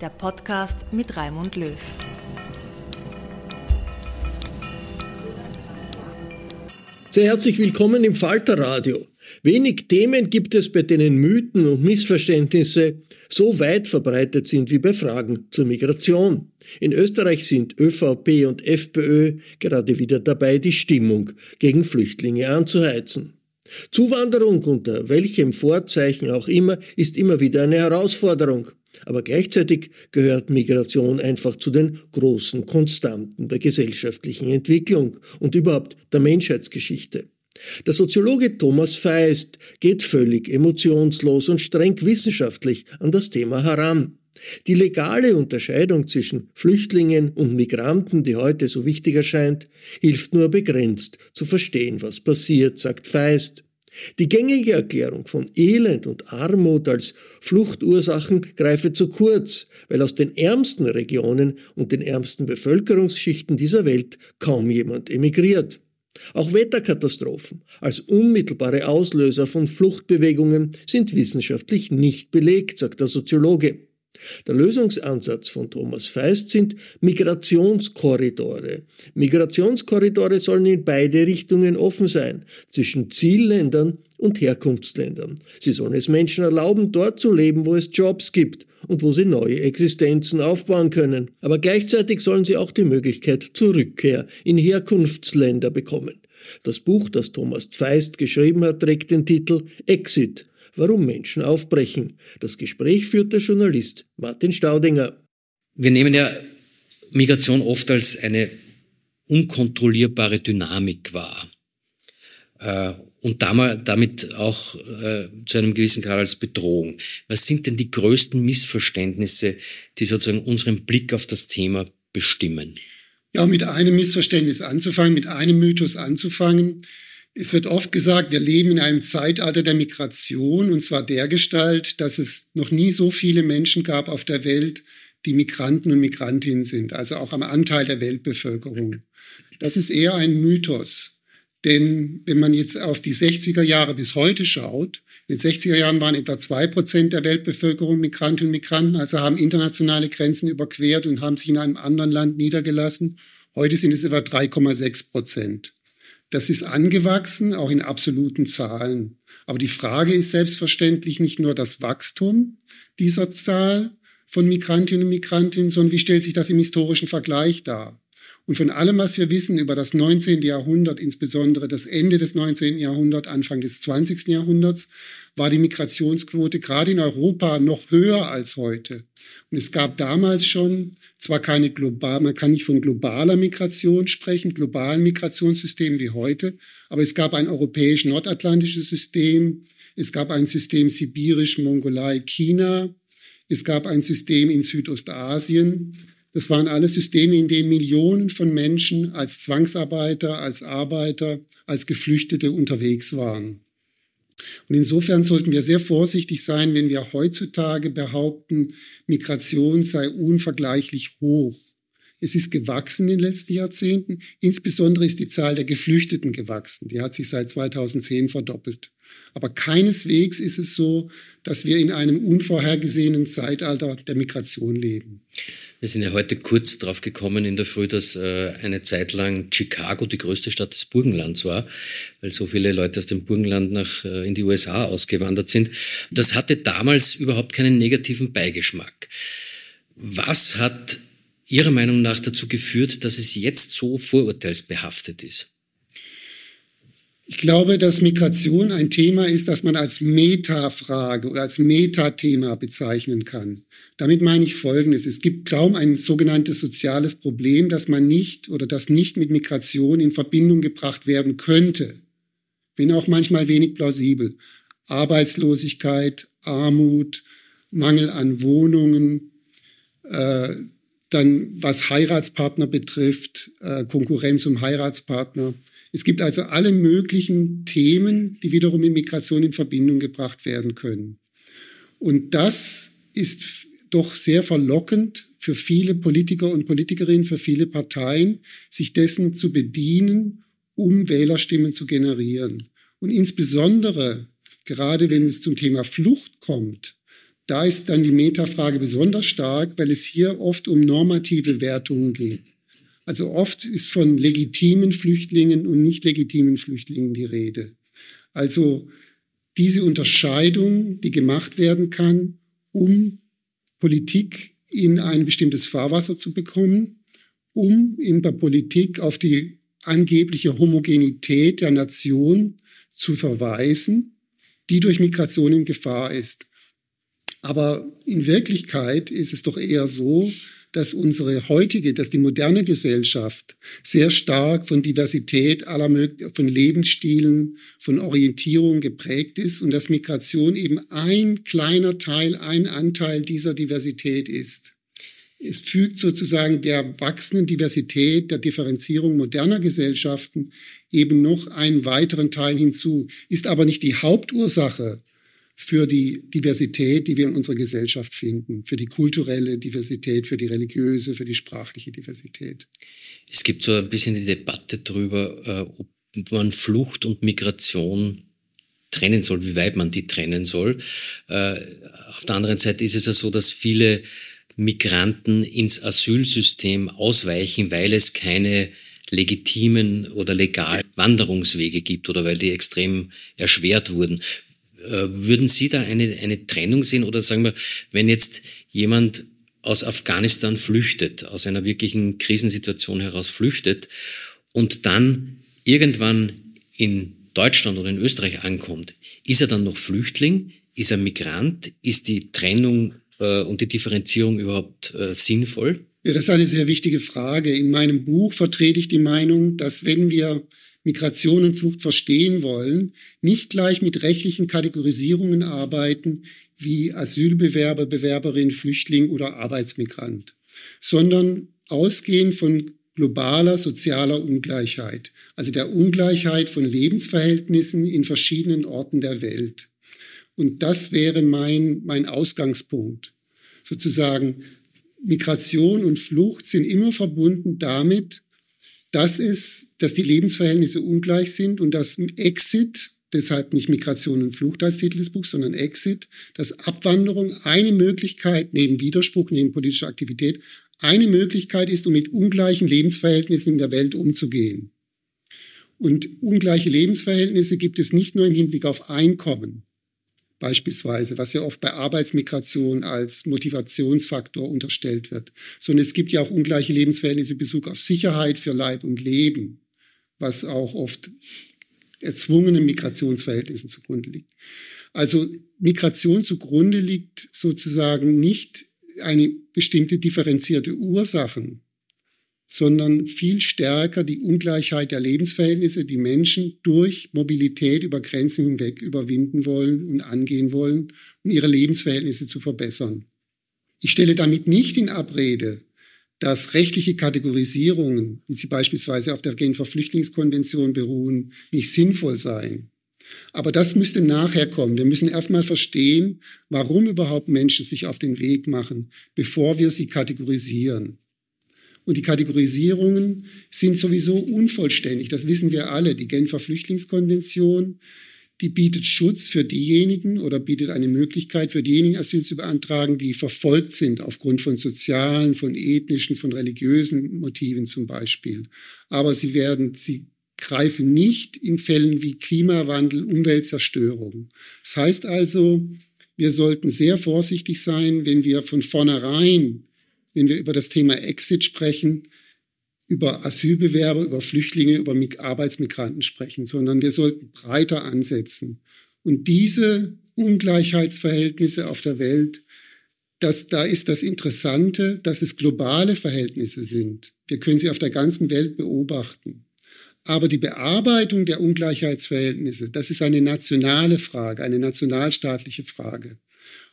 der Podcast mit Raimund Löw. Sehr herzlich willkommen im Falterradio. Wenig Themen gibt es, bei denen Mythen und Missverständnisse so weit verbreitet sind wie bei Fragen zur Migration. In Österreich sind ÖVP und FPÖ gerade wieder dabei, die Stimmung gegen Flüchtlinge anzuheizen. Zuwanderung unter welchem Vorzeichen auch immer ist immer wieder eine Herausforderung. Aber gleichzeitig gehört Migration einfach zu den großen Konstanten der gesellschaftlichen Entwicklung und überhaupt der Menschheitsgeschichte. Der Soziologe Thomas Feist geht völlig emotionslos und streng wissenschaftlich an das Thema heran. Die legale Unterscheidung zwischen Flüchtlingen und Migranten, die heute so wichtig erscheint, hilft nur begrenzt zu verstehen, was passiert, sagt Feist. Die gängige Erklärung von Elend und Armut als Fluchtursachen greife zu kurz, weil aus den ärmsten Regionen und den ärmsten Bevölkerungsschichten dieser Welt kaum jemand emigriert. Auch Wetterkatastrophen als unmittelbare Auslöser von Fluchtbewegungen sind wissenschaftlich nicht belegt, sagt der Soziologe. Der Lösungsansatz von Thomas Feist sind Migrationskorridore. Migrationskorridore sollen in beide Richtungen offen sein, zwischen Zielländern und Herkunftsländern. Sie sollen es Menschen erlauben, dort zu leben, wo es Jobs gibt und wo sie neue Existenzen aufbauen können. Aber gleichzeitig sollen sie auch die Möglichkeit zur Rückkehr in Herkunftsländer bekommen. Das Buch, das Thomas Feist geschrieben hat, trägt den Titel Exit warum Menschen aufbrechen. Das Gespräch führt der Journalist Martin Staudinger. Wir nehmen ja Migration oft als eine unkontrollierbare Dynamik wahr. Äh, und damit auch äh, zu einem gewissen Grad als Bedrohung. Was sind denn die größten Missverständnisse, die sozusagen unseren Blick auf das Thema bestimmen? Ja, mit einem Missverständnis anzufangen, mit einem Mythos anzufangen. Es wird oft gesagt, wir leben in einem Zeitalter der Migration und zwar der Gestalt, dass es noch nie so viele Menschen gab auf der Welt, die Migranten und Migrantinnen sind, also auch am Anteil der Weltbevölkerung. Das ist eher ein Mythos. Denn wenn man jetzt auf die 60er Jahre bis heute schaut, in den 60er Jahren waren etwa zwei Prozent der Weltbevölkerung Migrantinnen und Migranten, also haben internationale Grenzen überquert und haben sich in einem anderen Land niedergelassen. Heute sind es etwa 3,6 Prozent. Das ist angewachsen, auch in absoluten Zahlen. Aber die Frage ist selbstverständlich nicht nur das Wachstum dieser Zahl von Migrantinnen und Migrantinnen, sondern wie stellt sich das im historischen Vergleich dar? Und von allem, was wir wissen über das 19. Jahrhundert, insbesondere das Ende des 19. Jahrhunderts, Anfang des 20. Jahrhunderts, war die Migrationsquote gerade in Europa noch höher als heute. Und es gab damals schon zwar keine global, man kann nicht von globaler Migration sprechen, globalen Migrationssystemen wie heute, aber es gab ein europäisch-nordatlantisches System, es gab ein System sibirisch, Mongolei, China, es gab ein System in Südostasien. Das waren alle Systeme, in denen Millionen von Menschen als Zwangsarbeiter, als Arbeiter, als Geflüchtete unterwegs waren. Und insofern sollten wir sehr vorsichtig sein, wenn wir heutzutage behaupten, Migration sei unvergleichlich hoch. Es ist gewachsen in den letzten Jahrzehnten. Insbesondere ist die Zahl der Geflüchteten gewachsen. Die hat sich seit 2010 verdoppelt. Aber keineswegs ist es so, dass wir in einem unvorhergesehenen Zeitalter der Migration leben. Wir sind ja heute kurz drauf gekommen in der Früh, dass äh, eine Zeit lang Chicago die größte Stadt des Burgenlands war, weil so viele Leute aus dem Burgenland nach, äh, in die USA ausgewandert sind. Das hatte damals überhaupt keinen negativen Beigeschmack. Was hat Ihrer Meinung nach dazu geführt, dass es jetzt so vorurteilsbehaftet ist? Ich glaube, dass Migration ein Thema ist, das man als Metafrage oder als Metathema bezeichnen kann. Damit meine ich Folgendes. Es gibt kaum ein sogenanntes soziales Problem, das man nicht oder das nicht mit Migration in Verbindung gebracht werden könnte. Bin auch manchmal wenig plausibel. Arbeitslosigkeit, Armut, Mangel an Wohnungen, äh, dann was Heiratspartner betrifft, äh, Konkurrenz um Heiratspartner. Es gibt also alle möglichen Themen, die wiederum mit Migration in Verbindung gebracht werden können. Und das ist doch sehr verlockend für viele Politiker und Politikerinnen, für viele Parteien, sich dessen zu bedienen, um Wählerstimmen zu generieren. Und insbesondere, gerade wenn es zum Thema Flucht kommt, da ist dann die Metafrage besonders stark, weil es hier oft um normative Wertungen geht. Also oft ist von legitimen Flüchtlingen und nicht legitimen Flüchtlingen die Rede. Also diese Unterscheidung, die gemacht werden kann, um Politik in ein bestimmtes Fahrwasser zu bekommen, um in der Politik auf die angebliche Homogenität der Nation zu verweisen, die durch Migration in Gefahr ist. Aber in Wirklichkeit ist es doch eher so, dass unsere heutige, dass die moderne Gesellschaft sehr stark von Diversität aller von Lebensstilen, von Orientierung geprägt ist und dass Migration eben ein kleiner Teil, ein Anteil dieser Diversität ist. Es fügt sozusagen der wachsenden Diversität, der Differenzierung moderner Gesellschaften eben noch einen weiteren Teil hinzu, ist aber nicht die Hauptursache für die Diversität, die wir in unserer Gesellschaft finden, für die kulturelle Diversität, für die religiöse, für die sprachliche Diversität. Es gibt so ein bisschen die Debatte darüber, äh, ob man Flucht und Migration trennen soll, wie weit man die trennen soll. Äh, auf der anderen Seite ist es ja so, dass viele Migranten ins Asylsystem ausweichen, weil es keine legitimen oder legalen Wanderungswege gibt oder weil die extrem erschwert wurden. Äh, würden Sie da eine, eine Trennung sehen oder sagen wir, wenn jetzt jemand aus Afghanistan flüchtet, aus einer wirklichen Krisensituation heraus flüchtet und dann irgendwann in Deutschland oder in Österreich ankommt, ist er dann noch Flüchtling? Ist er Migrant? Ist die Trennung äh, und die Differenzierung überhaupt äh, sinnvoll? Ja, das ist eine sehr wichtige Frage. In meinem Buch vertrete ich die Meinung, dass wenn wir Migration und Flucht verstehen wollen, nicht gleich mit rechtlichen Kategorisierungen arbeiten wie Asylbewerber, Bewerberin, Flüchtling oder Arbeitsmigrant, sondern ausgehen von globaler sozialer Ungleichheit, also der Ungleichheit von Lebensverhältnissen in verschiedenen Orten der Welt. Und das wäre mein, mein Ausgangspunkt. Sozusagen Migration und Flucht sind immer verbunden damit, das ist, dass die Lebensverhältnisse ungleich sind und dass Exit, deshalb nicht Migration und Flucht als Titel des Buchs, sondern Exit, dass Abwanderung eine Möglichkeit, neben Widerspruch, neben politischer Aktivität, eine Möglichkeit ist, um mit ungleichen Lebensverhältnissen in der Welt umzugehen. Und ungleiche Lebensverhältnisse gibt es nicht nur im Hinblick auf Einkommen. Beispielsweise, was ja oft bei Arbeitsmigration als Motivationsfaktor unterstellt wird, sondern es gibt ja auch ungleiche Lebensverhältnisse in Bezug auf Sicherheit für Leib und Leben, was auch oft erzwungenen Migrationsverhältnissen zugrunde liegt. Also Migration zugrunde liegt sozusagen nicht eine bestimmte differenzierte Ursachen, sondern viel stärker die Ungleichheit der Lebensverhältnisse, die Menschen durch Mobilität über Grenzen hinweg überwinden wollen und angehen wollen, um ihre Lebensverhältnisse zu verbessern. Ich stelle damit nicht in Abrede, dass rechtliche Kategorisierungen, wie sie beispielsweise auf der Genfer Flüchtlingskonvention beruhen, nicht sinnvoll seien. Aber das müsste nachher kommen. Wir müssen erstmal verstehen, warum überhaupt Menschen sich auf den Weg machen, bevor wir sie kategorisieren. Und die Kategorisierungen sind sowieso unvollständig. Das wissen wir alle. Die Genfer Flüchtlingskonvention, die bietet Schutz für diejenigen oder bietet eine Möglichkeit für diejenigen Asyl zu beantragen, die verfolgt sind aufgrund von sozialen, von ethnischen, von religiösen Motiven zum Beispiel. Aber sie werden, sie greifen nicht in Fällen wie Klimawandel, Umweltzerstörung. Das heißt also, wir sollten sehr vorsichtig sein, wenn wir von vornherein wenn wir über das Thema Exit sprechen, über Asylbewerber, über Flüchtlinge, über Arbeitsmigranten sprechen, sondern wir sollten breiter ansetzen. Und diese Ungleichheitsverhältnisse auf der Welt, das, da ist das Interessante, dass es globale Verhältnisse sind. Wir können sie auf der ganzen Welt beobachten. Aber die Bearbeitung der Ungleichheitsverhältnisse, das ist eine nationale Frage, eine nationalstaatliche Frage.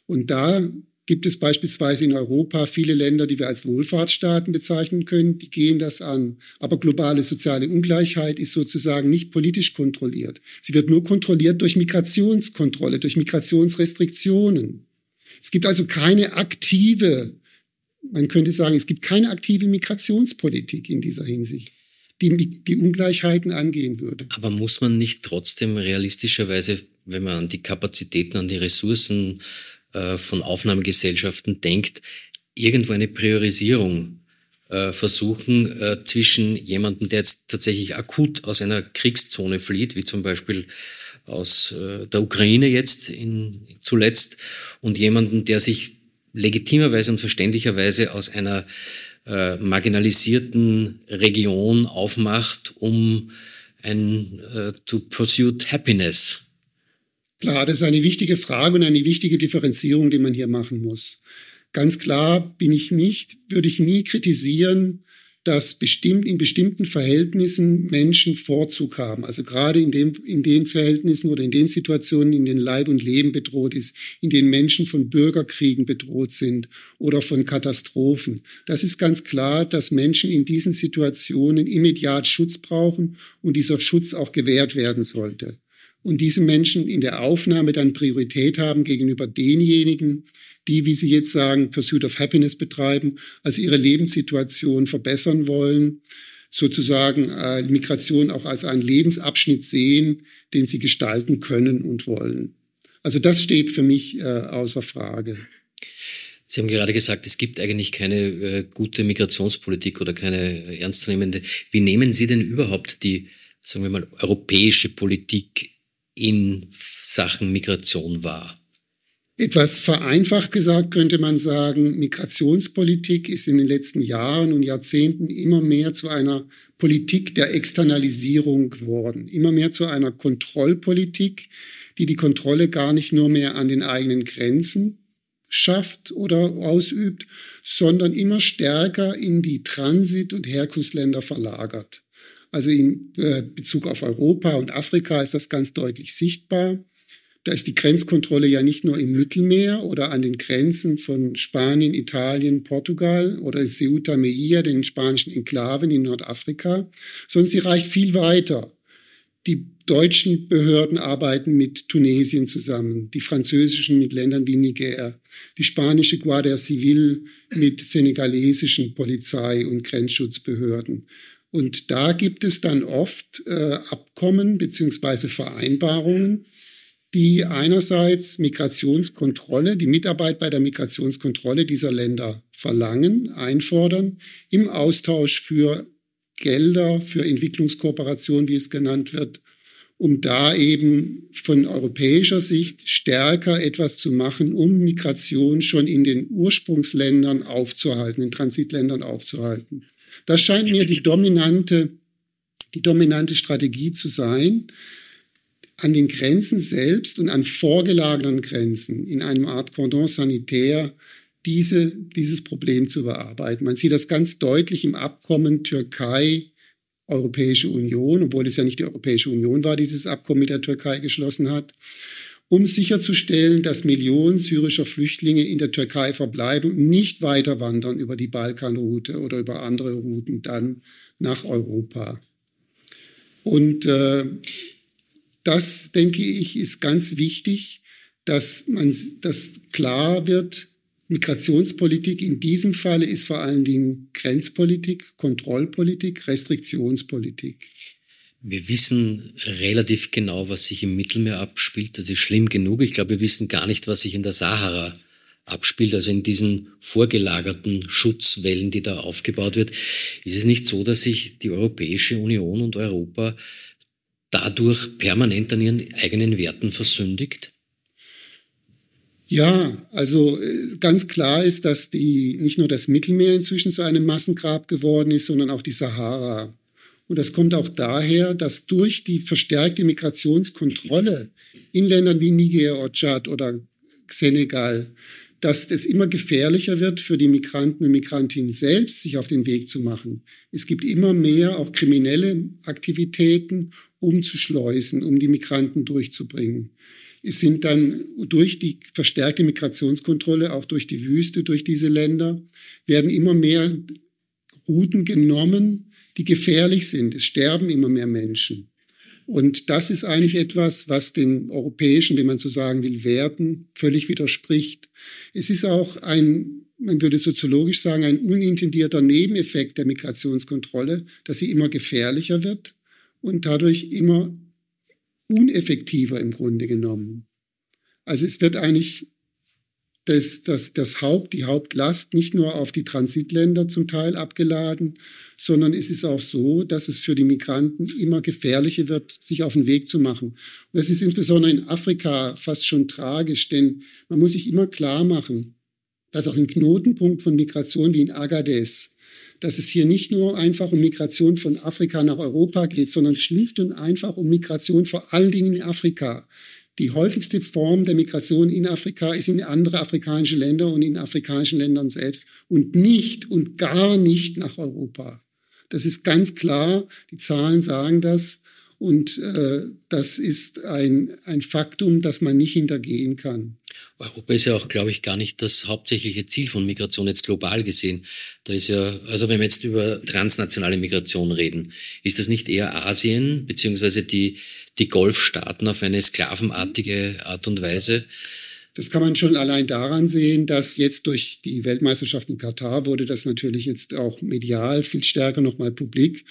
Und da gibt es beispielsweise in Europa viele Länder, die wir als Wohlfahrtsstaaten bezeichnen können, die gehen das an. Aber globale soziale Ungleichheit ist sozusagen nicht politisch kontrolliert. Sie wird nur kontrolliert durch Migrationskontrolle, durch Migrationsrestriktionen. Es gibt also keine aktive, man könnte sagen, es gibt keine aktive Migrationspolitik in dieser Hinsicht die die Ungleichheiten angehen würde. Aber muss man nicht trotzdem realistischerweise, wenn man an die Kapazitäten, an die Ressourcen von Aufnahmegesellschaften denkt, irgendwo eine Priorisierung äh, versuchen äh, zwischen jemandem, der jetzt tatsächlich akut aus einer Kriegszone flieht, wie zum Beispiel aus äh, der Ukraine jetzt in, zuletzt, und jemanden, der sich legitimerweise und verständlicherweise aus einer äh, marginalisierten Region aufmacht, um ein äh, to pursue happiness Klar, das ist eine wichtige Frage und eine wichtige Differenzierung, die man hier machen muss. Ganz klar bin ich nicht, würde ich nie kritisieren, dass bestimmt in bestimmten Verhältnissen Menschen Vorzug haben. Also gerade in, dem, in den Verhältnissen oder in den Situationen, in denen Leib und Leben bedroht ist, in denen Menschen von Bürgerkriegen bedroht sind oder von Katastrophen. Das ist ganz klar, dass Menschen in diesen Situationen immediat Schutz brauchen und dieser Schutz auch gewährt werden sollte und diese Menschen in der Aufnahme dann Priorität haben gegenüber denjenigen, die, wie Sie jetzt sagen, Pursuit of Happiness betreiben, also ihre Lebenssituation verbessern wollen, sozusagen äh, Migration auch als einen Lebensabschnitt sehen, den sie gestalten können und wollen. Also das steht für mich äh, außer Frage. Sie haben gerade gesagt, es gibt eigentlich keine äh, gute Migrationspolitik oder keine ernstzunehmende. Wie nehmen Sie denn überhaupt die, sagen wir mal, europäische Politik in Sachen Migration war? Etwas vereinfacht gesagt könnte man sagen, Migrationspolitik ist in den letzten Jahren und Jahrzehnten immer mehr zu einer Politik der Externalisierung geworden, immer mehr zu einer Kontrollpolitik, die die Kontrolle gar nicht nur mehr an den eigenen Grenzen schafft oder ausübt, sondern immer stärker in die Transit- und Herkunftsländer verlagert. Also in äh, Bezug auf Europa und Afrika ist das ganz deutlich sichtbar. Da ist die Grenzkontrolle ja nicht nur im Mittelmeer oder an den Grenzen von Spanien, Italien, Portugal oder Ceuta, Melilla, den spanischen Enklaven in Nordafrika, sondern sie reicht viel weiter. Die deutschen Behörden arbeiten mit Tunesien zusammen, die französischen mit Ländern wie Niger, die spanische Guardia Civil mit senegalesischen Polizei- und Grenzschutzbehörden. Und da gibt es dann oft äh, Abkommen beziehungsweise Vereinbarungen, die einerseits Migrationskontrolle, die Mitarbeit bei der Migrationskontrolle dieser Länder verlangen, einfordern, im Austausch für Gelder, für Entwicklungskooperation, wie es genannt wird, um da eben von europäischer Sicht stärker etwas zu machen, um Migration schon in den Ursprungsländern aufzuhalten, in Transitländern aufzuhalten. Das scheint mir die dominante, die dominante Strategie zu sein, an den Grenzen selbst und an vorgelagerten Grenzen in einem Art Cordon sanitaire diese, dieses Problem zu bearbeiten. Man sieht das ganz deutlich im Abkommen Türkei, Europäische Union, obwohl es ja nicht die Europäische Union war, die dieses Abkommen mit der Türkei geschlossen hat, um sicherzustellen, dass Millionen syrischer Flüchtlinge in der Türkei verbleiben und nicht weiter wandern über die Balkanroute oder über andere Routen dann nach Europa. Und äh, das, denke ich, ist ganz wichtig, dass man, dass klar wird, Migrationspolitik in diesem Falle ist vor allen Dingen Grenzpolitik, Kontrollpolitik, Restriktionspolitik. Wir wissen relativ genau, was sich im Mittelmeer abspielt. Das ist schlimm genug. Ich glaube, wir wissen gar nicht, was sich in der Sahara abspielt, also in diesen vorgelagerten Schutzwellen, die da aufgebaut wird. Ist es nicht so, dass sich die Europäische Union und Europa dadurch permanent an ihren eigenen Werten versündigt? Ja, also äh, ganz klar ist, dass die, nicht nur das Mittelmeer inzwischen zu einem Massengrab geworden ist, sondern auch die Sahara. Und das kommt auch daher, dass durch die verstärkte Migrationskontrolle in Ländern wie Niger, Tschad oder Senegal, dass es immer gefährlicher wird für die Migranten und Migrantinnen selbst, sich auf den Weg zu machen. Es gibt immer mehr auch kriminelle Aktivitäten, um zu schleusen, um die Migranten durchzubringen. Es sind dann durch die verstärkte Migrationskontrolle, auch durch die Wüste, durch diese Länder, werden immer mehr Routen genommen, die gefährlich sind. Es sterben immer mehr Menschen. Und das ist eigentlich etwas, was den europäischen, wenn man so sagen will, Werten völlig widerspricht. Es ist auch ein, man würde soziologisch sagen, ein unintendierter Nebeneffekt der Migrationskontrolle, dass sie immer gefährlicher wird und dadurch immer uneffektiver im Grunde genommen. Also es wird eigentlich das, das, das Haupt, die Hauptlast nicht nur auf die Transitländer zum Teil abgeladen, sondern es ist auch so, dass es für die Migranten immer gefährlicher wird, sich auf den Weg zu machen. Und das ist insbesondere in Afrika fast schon tragisch, denn man muss sich immer klar machen, dass auch ein Knotenpunkt von Migration wie in Agadez dass es hier nicht nur einfach um Migration von Afrika nach Europa geht, sondern schlicht und einfach um Migration vor allen Dingen in Afrika. Die häufigste Form der Migration in Afrika ist in andere afrikanische Länder und in afrikanischen Ländern selbst und nicht und gar nicht nach Europa. Das ist ganz klar, die Zahlen sagen das und äh, das ist ein, ein Faktum, das man nicht hintergehen kann. Europa ist ja auch, glaube ich, gar nicht das hauptsächliche Ziel von Migration jetzt global gesehen. Da ist ja, also wenn wir jetzt über transnationale Migration reden, ist das nicht eher Asien beziehungsweise die, die Golfstaaten auf eine sklavenartige Art und Weise? Das kann man schon allein daran sehen, dass jetzt durch die Weltmeisterschaft in Katar wurde das natürlich jetzt auch medial viel stärker nochmal publik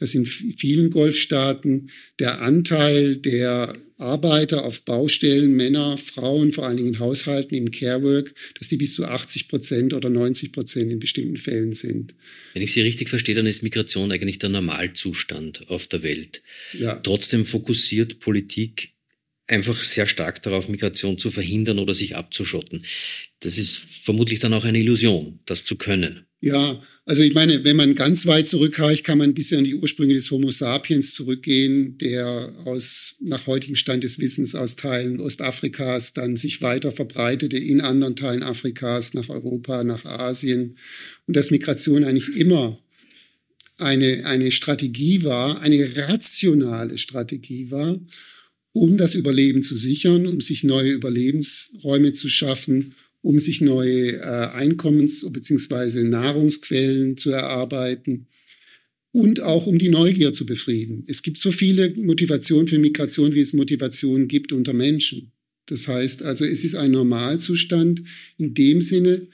dass in vielen Golfstaaten der Anteil der Arbeiter auf Baustellen, Männer, Frauen, vor allen Dingen in Haushalten, im Carework, dass die bis zu 80 Prozent oder 90 Prozent in bestimmten Fällen sind. Wenn ich Sie richtig verstehe, dann ist Migration eigentlich der Normalzustand auf der Welt. Ja. Trotzdem fokussiert Politik einfach sehr stark darauf, Migration zu verhindern oder sich abzuschotten. Das ist vermutlich dann auch eine Illusion, das zu können. Ja, also ich meine, wenn man ganz weit zurückreicht, kann man bis an die Ursprünge des Homo sapiens zurückgehen, der aus, nach heutigem Stand des Wissens aus Teilen Ostafrikas dann sich weiter verbreitete in anderen Teilen Afrikas, nach Europa, nach Asien. Und dass Migration eigentlich immer eine, eine Strategie war, eine rationale Strategie war, um das Überleben zu sichern, um sich neue Überlebensräume zu schaffen um sich neue äh, Einkommens- bzw. Nahrungsquellen zu erarbeiten und auch um die Neugier zu befrieden. Es gibt so viele Motivationen für Migration, wie es Motivationen gibt unter Menschen. Das heißt also, es ist ein Normalzustand in dem Sinne,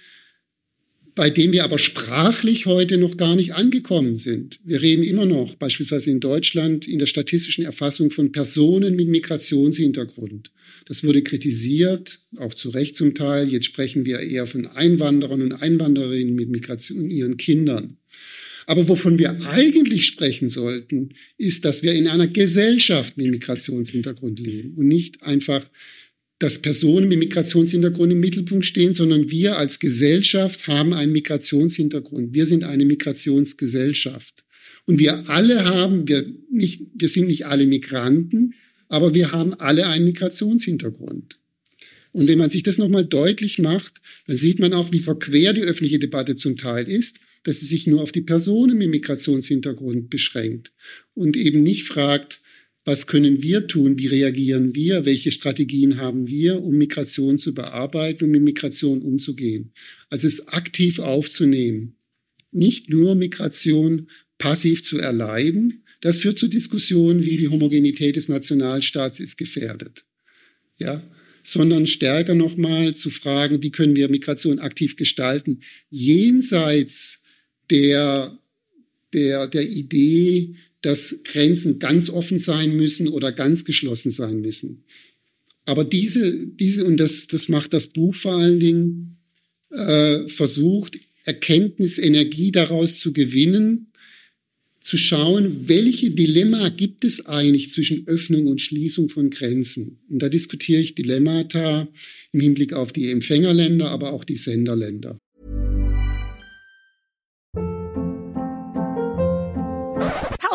bei dem wir aber sprachlich heute noch gar nicht angekommen sind. Wir reden immer noch beispielsweise in Deutschland in der statistischen Erfassung von Personen mit Migrationshintergrund. Das wurde kritisiert, auch zu Recht zum Teil. Jetzt sprechen wir eher von Einwanderern und Einwandererinnen mit Migration und ihren Kindern. Aber wovon wir eigentlich sprechen sollten, ist, dass wir in einer Gesellschaft mit Migrationshintergrund leben und nicht einfach, dass Personen mit Migrationshintergrund im Mittelpunkt stehen, sondern wir als Gesellschaft haben einen Migrationshintergrund. Wir sind eine Migrationsgesellschaft. Und wir alle haben, wir, nicht, wir sind nicht alle Migranten, aber wir haben alle einen Migrationshintergrund. Und wenn man sich das nochmal deutlich macht, dann sieht man auch, wie verquer die öffentliche Debatte zum Teil ist, dass sie sich nur auf die Personen mit Migrationshintergrund beschränkt und eben nicht fragt, was können wir tun, wie reagieren wir, welche Strategien haben wir, um Migration zu bearbeiten um mit Migration umzugehen. Also es aktiv aufzunehmen. Nicht nur Migration passiv zu erleiden, das führt zu Diskussionen, wie die Homogenität des Nationalstaats ist gefährdet. Ja, sondern stärker nochmal zu fragen, wie können wir Migration aktiv gestalten, jenseits der, der, der Idee, dass Grenzen ganz offen sein müssen oder ganz geschlossen sein müssen. Aber diese, diese und das, das macht das Buch vor allen Dingen, äh, versucht, Erkenntnis, Energie daraus zu gewinnen, zu schauen, welche Dilemma gibt es eigentlich zwischen Öffnung und Schließung von Grenzen. Und da diskutiere ich Dilemmata im Hinblick auf die Empfängerländer, aber auch die Senderländer.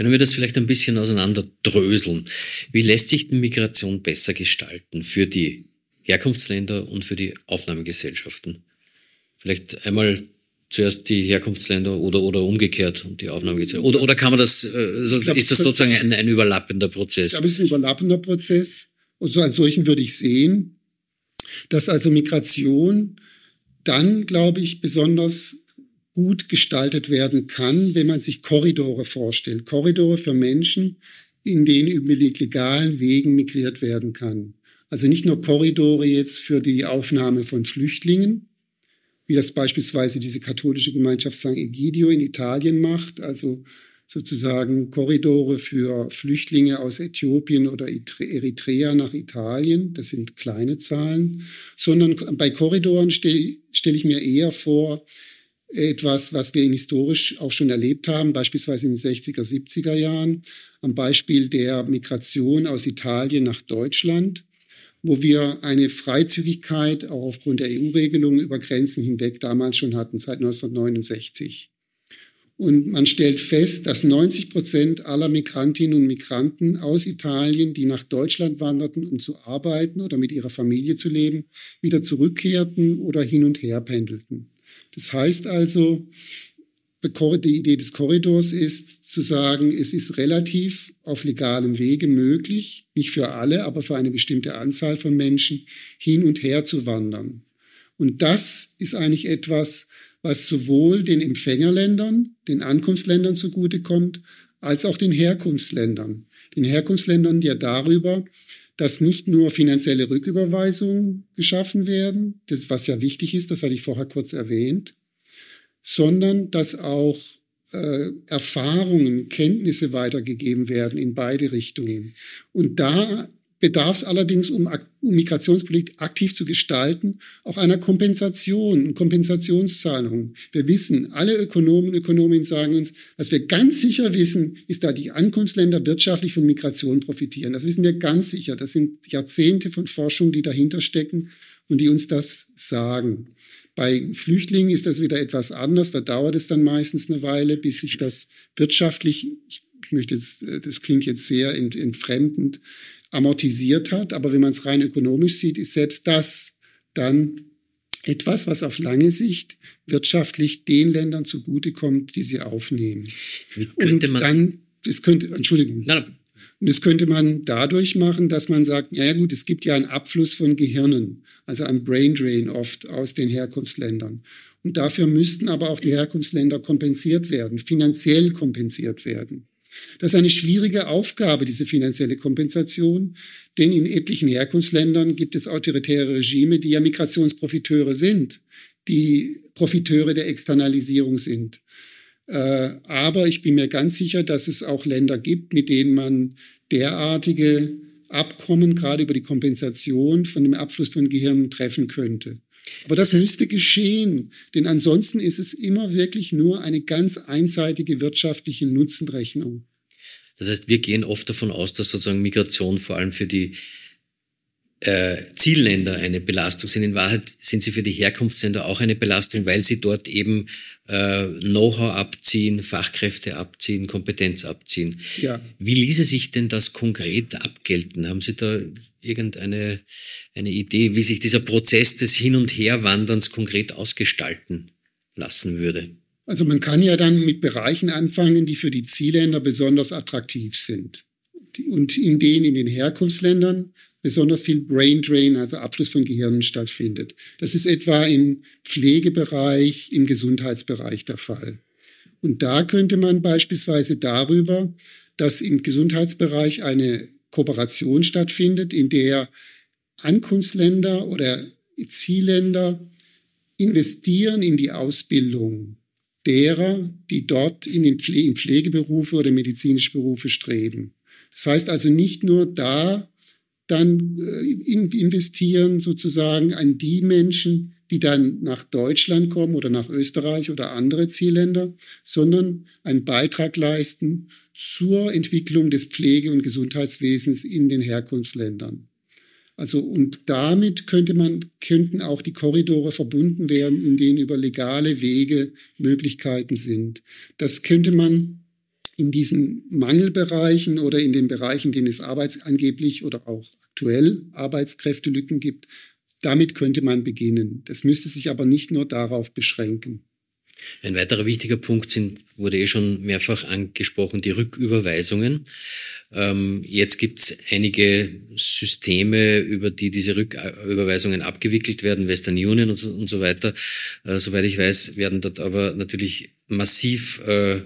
Können wir das vielleicht ein bisschen auseinanderdröseln? Wie lässt sich die Migration besser gestalten für die Herkunftsländer und für die Aufnahmegesellschaften? Vielleicht einmal zuerst die Herkunftsländer oder, oder umgekehrt und die Aufnahmegesellschaften. Oder, oder kann man das, äh, so, glaub, ist das sozusagen ein, ein überlappender Prozess? Ich glaube, es ist ein überlappender Prozess. Und so als solchen würde ich sehen, dass also Migration dann, glaube ich, besonders gut gestaltet werden kann, wenn man sich Korridore vorstellt. Korridore für Menschen, in denen über legalen Wegen migriert werden kann. Also nicht nur Korridore jetzt für die Aufnahme von Flüchtlingen, wie das beispielsweise diese katholische Gemeinschaft San Egidio in Italien macht, also sozusagen Korridore für Flüchtlinge aus Äthiopien oder Eritrea nach Italien. Das sind kleine Zahlen, sondern bei Korridoren stelle stell ich mir eher vor, etwas, was wir historisch auch schon erlebt haben, beispielsweise in den 60er, 70er Jahren, am Beispiel der Migration aus Italien nach Deutschland, wo wir eine Freizügigkeit auch aufgrund der EU-Regelungen über Grenzen hinweg damals schon hatten, seit 1969. Und man stellt fest, dass 90 Prozent aller Migrantinnen und Migranten aus Italien, die nach Deutschland wanderten, um zu arbeiten oder mit ihrer Familie zu leben, wieder zurückkehrten oder hin und her pendelten. Das heißt also, die Idee des Korridors ist zu sagen, es ist relativ auf legalem Wege möglich, nicht für alle, aber für eine bestimmte Anzahl von Menschen hin und her zu wandern. Und das ist eigentlich etwas, was sowohl den Empfängerländern, den Ankunftsländern zugutekommt, als auch den Herkunftsländern. Den Herkunftsländern ja darüber, dass nicht nur finanzielle Rücküberweisungen geschaffen werden, das was ja wichtig ist, das hatte ich vorher kurz erwähnt, sondern dass auch äh, Erfahrungen, Kenntnisse weitergegeben werden in beide Richtungen. Und da bedarf es allerdings, um, um Migrationspolitik aktiv zu gestalten, auch einer Kompensation, Kompensationszahlung. Wir wissen, alle Ökonomen und Ökonominnen sagen uns, was wir ganz sicher wissen, ist, da die Ankunftsländer wirtschaftlich von Migration profitieren. Das wissen wir ganz sicher. Das sind Jahrzehnte von Forschung, die dahinter stecken und die uns das sagen. Bei Flüchtlingen ist das wieder etwas anders. Da dauert es dann meistens eine Weile, bis sich das wirtschaftlich, ich möchte jetzt, das klingt jetzt sehr entfremdend, amortisiert hat. Aber wenn man es rein ökonomisch sieht, ist selbst das dann etwas, was auf lange Sicht wirtschaftlich den Ländern zugutekommt, die sie aufnehmen. Und dann, das könnte, Entschuldigung. Nein. Und das könnte man dadurch machen, dass man sagt, ja gut, es gibt ja einen Abfluss von Gehirnen, also ein Brain Drain oft aus den Herkunftsländern. Und dafür müssten aber auch die Herkunftsländer kompensiert werden, finanziell kompensiert werden. Das ist eine schwierige Aufgabe, diese finanzielle Kompensation, denn in etlichen Herkunftsländern gibt es autoritäre Regime, die ja Migrationsprofiteure sind, die Profiteure der Externalisierung sind. Äh, aber ich bin mir ganz sicher, dass es auch Länder gibt, mit denen man derartige Abkommen, gerade über die Kompensation von dem Abfluss von Gehirnen treffen könnte. Aber das müsste geschehen, denn ansonsten ist es immer wirklich nur eine ganz einseitige wirtschaftliche Nutzenrechnung. Das heißt, wir gehen oft davon aus, dass sozusagen Migration vor allem für die äh, Zielländer eine Belastung sind. In Wahrheit sind sie für die Herkunftsländer auch eine Belastung, weil sie dort eben äh, Know-how abziehen, Fachkräfte abziehen, Kompetenz abziehen. Ja. Wie ließe sich denn das konkret abgelten? Haben Sie da irgendeine eine Idee, wie sich dieser Prozess des Hin- und Herwanderns konkret ausgestalten lassen würde? Also man kann ja dann mit Bereichen anfangen, die für die Zielländer besonders attraktiv sind. Und in denen in den Herkunftsländern besonders viel Brain Drain, also Abfluss von Gehirnen stattfindet. Das ist etwa im Pflegebereich, im Gesundheitsbereich der Fall. Und da könnte man beispielsweise darüber, dass im Gesundheitsbereich eine Kooperation stattfindet, in der Ankunftsländer oder Zielländer investieren in die Ausbildung derer, die dort in den Pflegeberufe oder medizinische Berufe streben. Das heißt also nicht nur da dann äh, investieren sozusagen an die Menschen, die dann nach Deutschland kommen oder nach Österreich oder andere Zielländer, sondern einen Beitrag leisten zur Entwicklung des Pflege- und Gesundheitswesens in den Herkunftsländern. Also und damit könnte man, könnten auch die Korridore verbunden werden, in denen über legale Wege Möglichkeiten sind. Das könnte man in diesen Mangelbereichen oder in den Bereichen, in denen es arbeits angeblich oder auch aktuell Arbeitskräftelücken gibt, damit könnte man beginnen. Das müsste sich aber nicht nur darauf beschränken. Ein weiterer wichtiger Punkt sind, wurde eh schon mehrfach angesprochen, die Rücküberweisungen. Ähm, jetzt gibt es einige Systeme, über die diese Rücküberweisungen abgewickelt werden, Western Union und so, und so weiter. Äh, soweit ich weiß, werden dort aber natürlich massiv äh,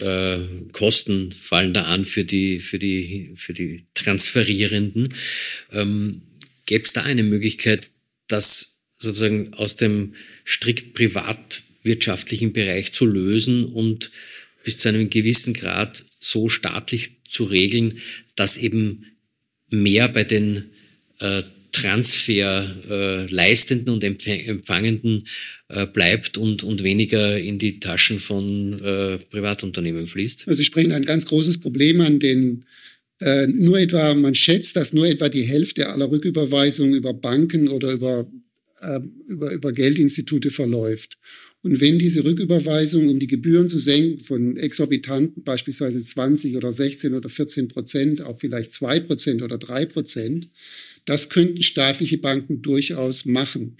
äh, Kosten fallen da an für die, für die, für die Transferierenden. Ähm, Gäbe es da eine Möglichkeit, das sozusagen aus dem strikt privatwirtschaftlichen Bereich zu lösen und bis zu einem gewissen Grad so staatlich zu regeln, dass eben mehr bei den äh, Transfer äh, leistenden und empfangenden äh, bleibt und, und weniger in die Taschen von äh, Privatunternehmen fließt? Also Sie sprechen ein ganz großes Problem an, denn äh, nur etwa, man schätzt, dass nur etwa die Hälfte aller Rücküberweisungen über Banken oder über, äh, über, über Geldinstitute verläuft. Und wenn diese Rücküberweisung, um die Gebühren zu senken von exorbitanten, beispielsweise 20 oder 16 oder 14 Prozent, auch vielleicht 2 Prozent oder 3 Prozent, das könnten staatliche Banken durchaus machen.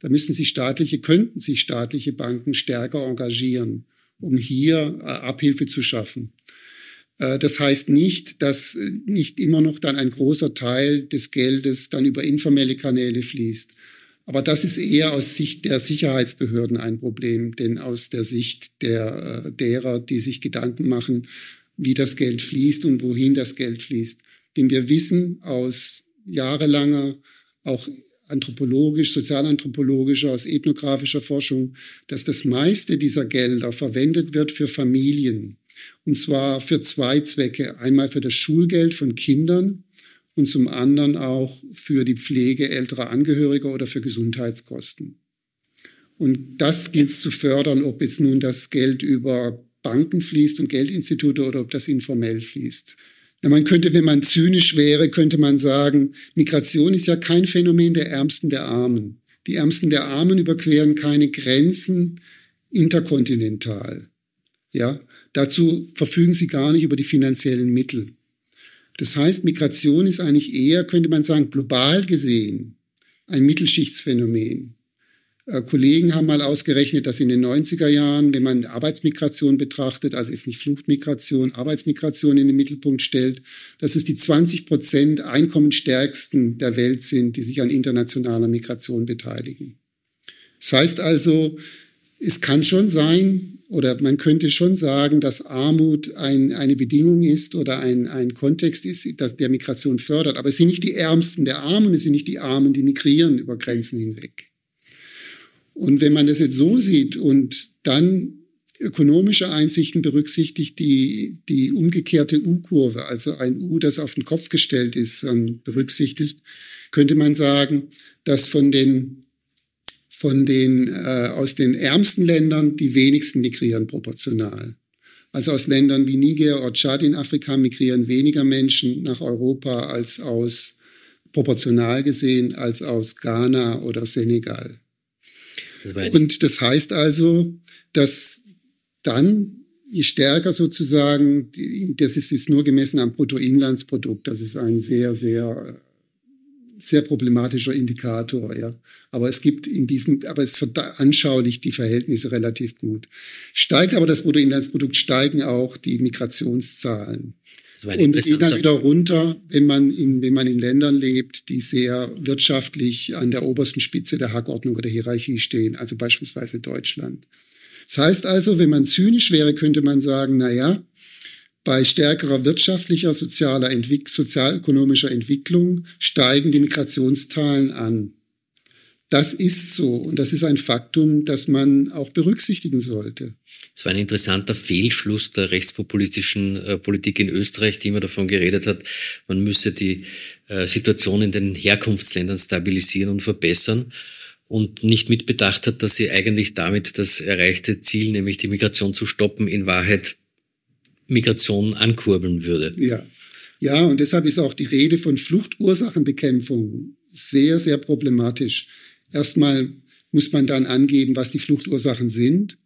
Da müssen sich staatliche, könnten sich staatliche Banken stärker engagieren, um hier äh, Abhilfe zu schaffen. Äh, das heißt nicht, dass äh, nicht immer noch dann ein großer Teil des Geldes dann über informelle Kanäle fließt. Aber das ist eher aus Sicht der Sicherheitsbehörden ein Problem, denn aus der Sicht der, derer, die sich Gedanken machen, wie das Geld fließt und wohin das Geld fließt. Denn wir wissen aus jahrelanger, auch anthropologisch, sozialanthropologischer, aus ethnografischer Forschung, dass das meiste dieser Gelder verwendet wird für Familien. Und zwar für zwei Zwecke. Einmal für das Schulgeld von Kindern und zum anderen auch für die Pflege älterer Angehöriger oder für Gesundheitskosten. Und das gilt es zu fördern, ob jetzt nun das Geld über Banken fließt und Geldinstitute oder ob das informell fließt. Man könnte, wenn man zynisch wäre, könnte man sagen, Migration ist ja kein Phänomen der Ärmsten der Armen. Die Ärmsten der Armen überqueren keine Grenzen interkontinental. Ja, dazu verfügen sie gar nicht über die finanziellen Mittel. Das heißt, Migration ist eigentlich eher, könnte man sagen, global gesehen ein Mittelschichtsphänomen. Äh, Kollegen haben mal ausgerechnet, dass in den 90er Jahren, wenn man Arbeitsmigration betrachtet, also ist nicht Fluchtmigration, Arbeitsmigration in den Mittelpunkt stellt, dass es die 20 Prozent Einkommensstärksten der Welt sind, die sich an internationaler Migration beteiligen. Das heißt also, es kann schon sein, oder man könnte schon sagen, dass Armut ein, eine Bedingung ist oder ein, ein Kontext ist, das der Migration fördert. Aber es sind nicht die Ärmsten der Armen, es sind nicht die Armen, die migrieren über Grenzen hinweg. Und wenn man das jetzt so sieht und dann ökonomische Einsichten berücksichtigt, die, die umgekehrte U-Kurve, also ein U, das auf den Kopf gestellt ist, berücksichtigt, könnte man sagen, dass von den von den äh, aus den ärmsten Ländern die wenigsten migrieren proportional. Also aus Ländern wie Niger oder Tschad in Afrika migrieren weniger Menschen nach Europa als aus proportional gesehen als aus Ghana oder Senegal. Und das heißt also, dass dann je stärker sozusagen, das ist, ist nur gemessen am Bruttoinlandsprodukt, das ist ein sehr, sehr sehr problematischer Indikator, ja. Aber es gibt in diesem, aber es veranschaulicht die Verhältnisse relativ gut. Steigt aber das Bruttoinlandsprodukt, steigen auch die Migrationszahlen. Und gehen dann wieder runter, wenn man, in, wenn man in Ländern lebt, die sehr wirtschaftlich an der obersten Spitze der Hackordnung oder Hierarchie stehen, also beispielsweise Deutschland. Das heißt also, wenn man zynisch wäre, könnte man sagen, na ja, bei stärkerer wirtschaftlicher, sozialer Entwick sozialökonomischer Entwicklung steigen die Migrationszahlen an. Das ist so und das ist ein Faktum, das man auch berücksichtigen sollte. Es war ein interessanter Fehlschluss der rechtspopulistischen äh, Politik in Österreich, die immer davon geredet hat, man müsse die äh, Situation in den Herkunftsländern stabilisieren und verbessern und nicht mitbedacht hat, dass sie eigentlich damit das erreichte Ziel, nämlich die Migration zu stoppen, in Wahrheit Migration ankurbeln würde. Ja. Ja, und deshalb ist auch die Rede von Fluchtursachenbekämpfung sehr, sehr problematisch. Erstmal muss man dann angeben, was die Fluchtursachen sind.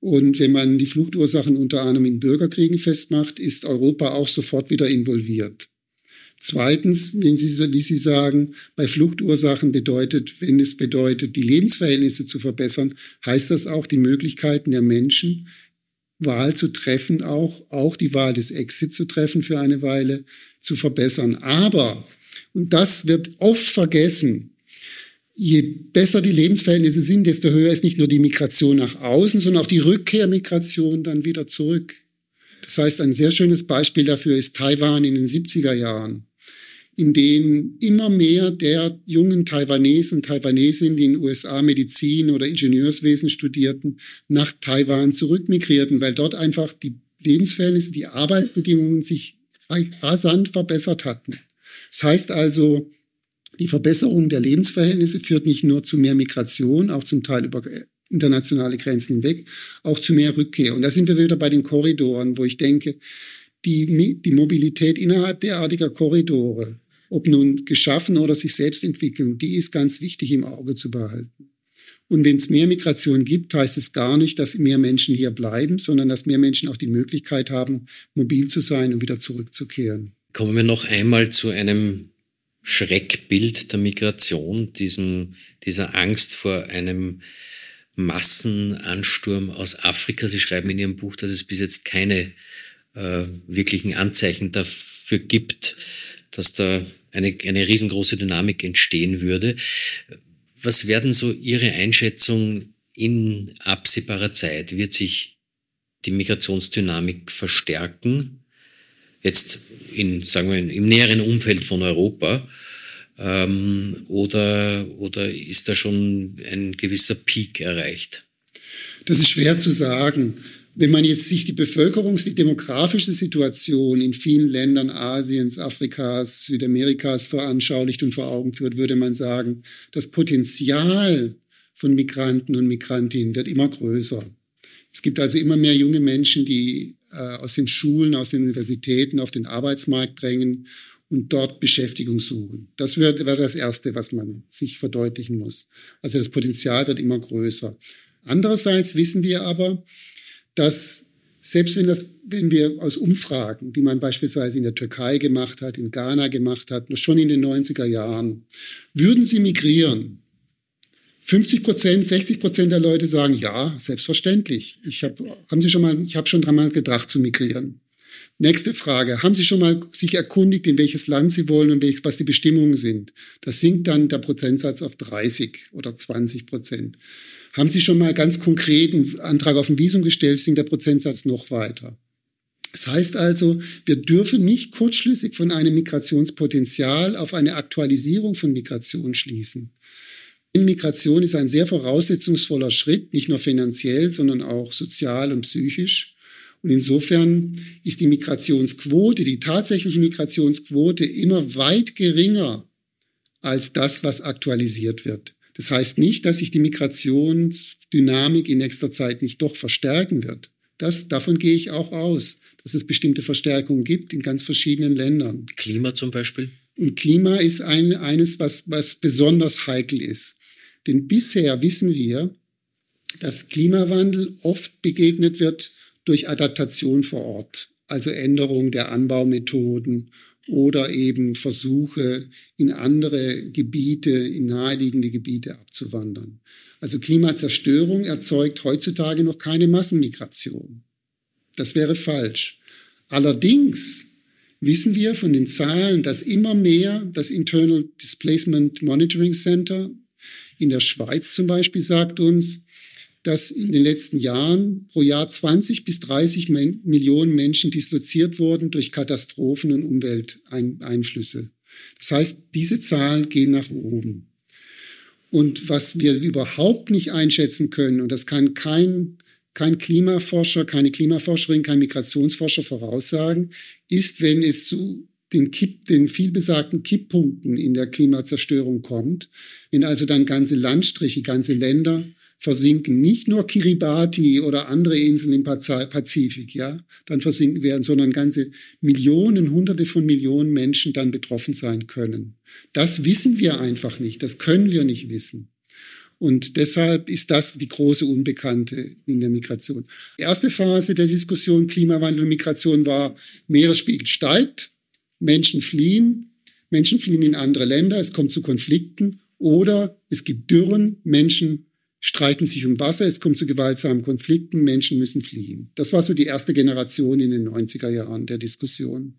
Und wenn man die Fluchtursachen unter anderem in Bürgerkriegen festmacht, ist Europa auch sofort wieder involviert. Zweitens, wenn Sie, wie Sie sagen, bei Fluchtursachen bedeutet, wenn es bedeutet, die Lebensverhältnisse zu verbessern, heißt das auch die Möglichkeiten der Menschen, Wahl zu treffen, auch, auch die Wahl des Exit zu treffen für eine Weile, zu verbessern. Aber, und das wird oft vergessen, je besser die Lebensverhältnisse sind, desto höher ist nicht nur die Migration nach außen, sondern auch die Rückkehrmigration dann wieder zurück. Das heißt, ein sehr schönes Beispiel dafür ist Taiwan in den 70er Jahren in denen immer mehr der jungen Taiwanesen und Taiwanesinnen, die in den USA Medizin oder Ingenieurswesen studierten, nach Taiwan zurückmigrierten, weil dort einfach die Lebensverhältnisse, die Arbeitsbedingungen sich rasant verbessert hatten. Das heißt also, die Verbesserung der Lebensverhältnisse führt nicht nur zu mehr Migration, auch zum Teil über internationale Grenzen hinweg, auch zu mehr Rückkehr. Und da sind wir wieder bei den Korridoren, wo ich denke, die, die Mobilität innerhalb derartiger Korridore ob nun geschaffen oder sich selbst entwickeln, die ist ganz wichtig im Auge zu behalten. Und wenn es mehr Migration gibt, heißt es gar nicht, dass mehr Menschen hier bleiben, sondern dass mehr Menschen auch die Möglichkeit haben, mobil zu sein und wieder zurückzukehren. Kommen wir noch einmal zu einem Schreckbild der Migration, diesem, dieser Angst vor einem Massenansturm aus Afrika. Sie schreiben in Ihrem Buch, dass es bis jetzt keine äh, wirklichen Anzeichen dafür gibt, dass da eine, eine riesengroße Dynamik entstehen würde. Was werden so Ihre Einschätzung in absehbarer Zeit? Wird sich die Migrationsdynamik verstärken? Jetzt in, sagen wir, im näheren Umfeld von Europa? Ähm, oder, oder ist da schon ein gewisser Peak erreicht? Das ist schwer zu sagen. Wenn man jetzt sich die Bevölkerungs-, die demografische Situation in vielen Ländern Asiens, Afrikas, Südamerikas veranschaulicht und vor Augen führt, würde man sagen, das Potenzial von Migranten und Migrantinnen wird immer größer. Es gibt also immer mehr junge Menschen, die aus den Schulen, aus den Universitäten auf den Arbeitsmarkt drängen und dort Beschäftigung suchen. Das wäre wär das Erste, was man sich verdeutlichen muss. Also das Potenzial wird immer größer. Andererseits wissen wir aber, dass selbst wenn, das, wenn wir aus Umfragen, die man beispielsweise in der Türkei gemacht hat, in Ghana gemacht hat, schon in den 90er Jahren, würden sie migrieren, 50 Prozent, 60 Prozent der Leute sagen, ja, selbstverständlich. Ich habe, haben Sie schon mal, ich habe schon dreimal gedacht zu migrieren. Nächste Frage. Haben Sie schon mal sich erkundigt, in welches Land Sie wollen und was die Bestimmungen sind? Das sinkt dann der Prozentsatz auf 30 oder 20 Prozent. Haben Sie schon mal ganz konkret einen Antrag auf ein Visum gestellt, sinkt der Prozentsatz noch weiter. Das heißt also, wir dürfen nicht kurzschlüssig von einem Migrationspotenzial auf eine Aktualisierung von Migration schließen. Migration ist ein sehr voraussetzungsvoller Schritt, nicht nur finanziell, sondern auch sozial und psychisch. Und insofern ist die Migrationsquote, die tatsächliche Migrationsquote immer weit geringer als das, was aktualisiert wird. Das heißt nicht, dass sich die Migrationsdynamik in nächster Zeit nicht doch verstärken wird. Das, davon gehe ich auch aus dass es bestimmte Verstärkungen gibt in ganz verschiedenen Ländern. Klima zum Beispiel? Und Klima ist ein, eines, was, was besonders heikel ist. Denn bisher wissen wir, dass Klimawandel oft begegnet wird durch Adaptation vor Ort, also Änderung der Anbaumethoden oder eben Versuche, in andere Gebiete, in naheliegende Gebiete abzuwandern. Also Klimazerstörung erzeugt heutzutage noch keine Massenmigration. Das wäre falsch. Allerdings wissen wir von den Zahlen, dass immer mehr das Internal Displacement Monitoring Center in der Schweiz zum Beispiel sagt uns, dass in den letzten Jahren pro Jahr 20 bis 30 Millionen Menschen disloziert wurden durch Katastrophen und Umwelteinflüsse. Das heißt, diese Zahlen gehen nach oben. Und was wir überhaupt nicht einschätzen können, und das kann kein kein Klimaforscher, keine Klimaforscherin, kein Migrationsforscher voraussagen, ist, wenn es zu den, Kipp, den vielbesagten Kipppunkten in der Klimazerstörung kommt, wenn also dann ganze Landstriche, ganze Länder versinken, nicht nur Kiribati oder andere Inseln im Pazifik, ja, dann versinken werden, sondern ganze Millionen, Hunderte von Millionen Menschen dann betroffen sein können. Das wissen wir einfach nicht, das können wir nicht wissen. Und deshalb ist das die große Unbekannte in der Migration. Die erste Phase der Diskussion Klimawandel und Migration war, Meeresspiegel steigt, Menschen fliehen, Menschen fliehen in andere Länder, es kommt zu Konflikten oder es gibt Dürren, Menschen streiten sich um Wasser, es kommt zu gewaltsamen Konflikten, Menschen müssen fliehen. Das war so die erste Generation in den 90er Jahren der Diskussion.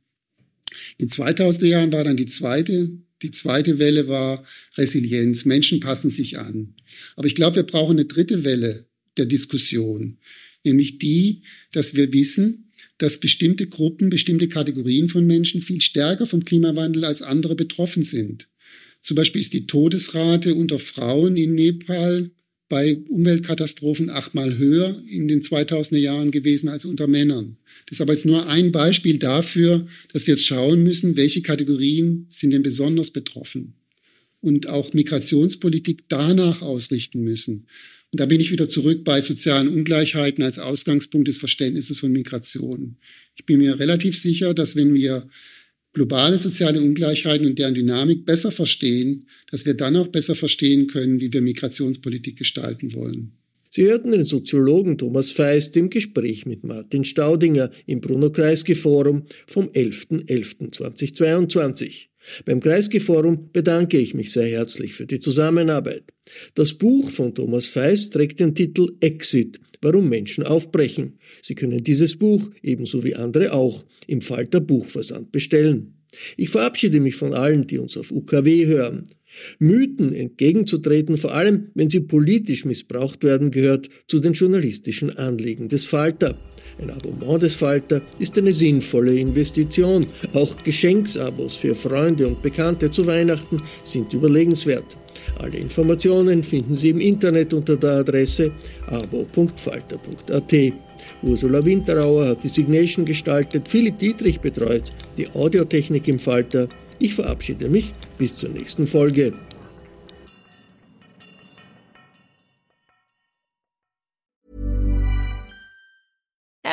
In 2000er Jahren war dann die zweite die zweite Welle war Resilienz. Menschen passen sich an. Aber ich glaube, wir brauchen eine dritte Welle der Diskussion, nämlich die, dass wir wissen, dass bestimmte Gruppen, bestimmte Kategorien von Menschen viel stärker vom Klimawandel als andere betroffen sind. Zum Beispiel ist die Todesrate unter Frauen in Nepal bei Umweltkatastrophen achtmal höher in den 2000er Jahren gewesen als unter Männern. Das ist aber jetzt nur ein Beispiel dafür, dass wir jetzt schauen müssen, welche Kategorien sind denn besonders betroffen und auch Migrationspolitik danach ausrichten müssen. Und da bin ich wieder zurück bei sozialen Ungleichheiten als Ausgangspunkt des Verständnisses von Migration. Ich bin mir relativ sicher, dass wenn wir globale soziale Ungleichheiten und deren Dynamik besser verstehen, dass wir dann auch besser verstehen können, wie wir Migrationspolitik gestalten wollen. Sie hörten den Soziologen Thomas Feist im Gespräch mit Martin Staudinger im Bruno-Kreisky-Forum vom 11.11.2022. Beim Kreisky-Forum bedanke ich mich sehr herzlich für die Zusammenarbeit. Das Buch von Thomas Feist trägt den Titel Exit, warum Menschen aufbrechen. Sie können dieses Buch, ebenso wie andere auch, im Falter Buchversand bestellen. Ich verabschiede mich von allen, die uns auf UKW hören. Mythen entgegenzutreten, vor allem wenn sie politisch missbraucht werden, gehört zu den journalistischen Anliegen des Falter. Ein Abonnement des Falter ist eine sinnvolle Investition. Auch Geschenksabos für Freunde und Bekannte zu Weihnachten sind überlegenswert. Alle Informationen finden Sie im Internet unter der Adresse abo.falter.at. Ursula Winterauer hat die Signation gestaltet, Philipp Dietrich betreut die Audiotechnik im Falter. Ich verabschiede mich bis zur nächsten Folge.